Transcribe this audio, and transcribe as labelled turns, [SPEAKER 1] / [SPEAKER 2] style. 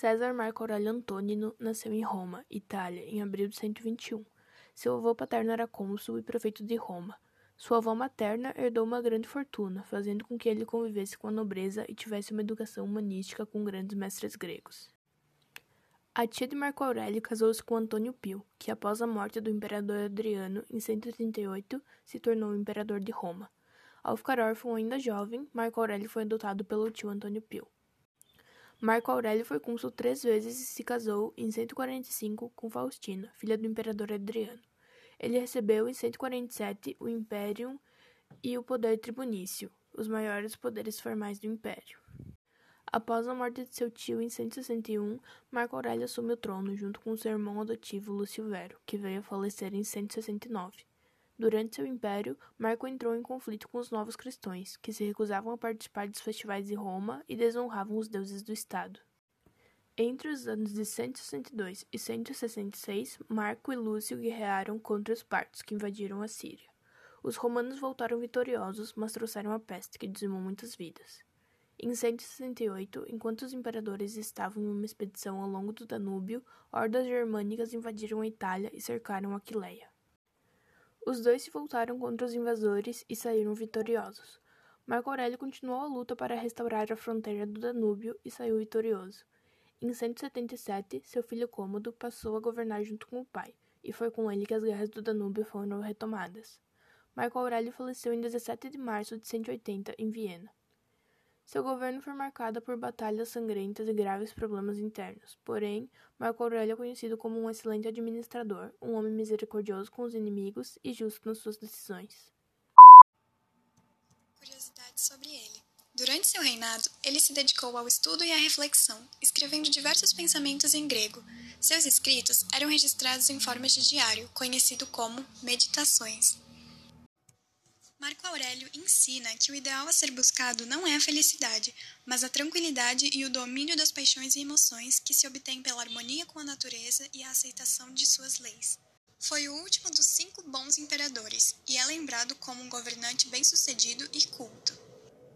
[SPEAKER 1] César Marco Aurélio Antônio nasceu em Roma, Itália, em abril de 121. Seu avô paterno era cônsul e prefeito de Roma. Sua avó materna herdou uma grande fortuna, fazendo com que ele convivesse com a nobreza e tivesse uma educação humanística com grandes mestres gregos. A tia de Marco Aurélio casou-se com Antônio Pio, que após a morte do imperador Adriano em 138 se tornou imperador de Roma. Ao ficar órfão ainda jovem, Marco Aurélio foi adotado pelo tio Antônio Pio. Marco Aurélio foi cônsul três vezes e se casou em 145 com Faustina, filha do imperador Adriano. Ele recebeu em 147 o Imperium e o poder tribunício, os maiores poderes formais do Império. Após a morte de seu tio em 161, Marco Aurélio assume o trono junto com seu irmão adotivo Lúcio Vero, que veio a falecer em 169. Durante seu império, Marco entrou em conflito com os novos cristãos, que se recusavam a participar dos festivais de Roma e desonravam os deuses do Estado. Entre os anos de 162 e 166, Marco e Lúcio guerrearam contra os partos, que invadiram a Síria. Os romanos voltaram vitoriosos, mas trouxeram a peste, que dizimou muitas vidas. Em 168, enquanto os imperadores estavam em uma expedição ao longo do Danúbio, hordas germânicas invadiram a Itália e cercaram Aquileia. Os dois se voltaram contra os invasores e saíram vitoriosos. Marco Aurélio continuou a luta para restaurar a fronteira do Danúbio e saiu vitorioso. Em 177, seu filho Cômodo passou a governar junto com o pai, e foi com ele que as guerras do Danúbio foram retomadas. Marco Aurélio faleceu em 17 de março de 180, em Viena. Seu governo foi marcado por batalhas sangrentas e graves problemas internos. Porém, Marco Aurélio é conhecido como um excelente administrador, um homem misericordioso com os inimigos e justo nas suas decisões.
[SPEAKER 2] Curiosidades sobre ele. Durante seu reinado, ele se dedicou ao estudo e à reflexão, escrevendo diversos pensamentos em grego. Seus escritos eram registrados em forma de diário, conhecido como Meditações. Marco Aurélio ensina que o ideal a ser buscado não é a felicidade, mas a tranquilidade e o domínio das paixões e emoções que se obtém pela harmonia com a natureza e a aceitação de suas leis. Foi o último dos cinco bons imperadores e é lembrado como um governante bem-sucedido e culto.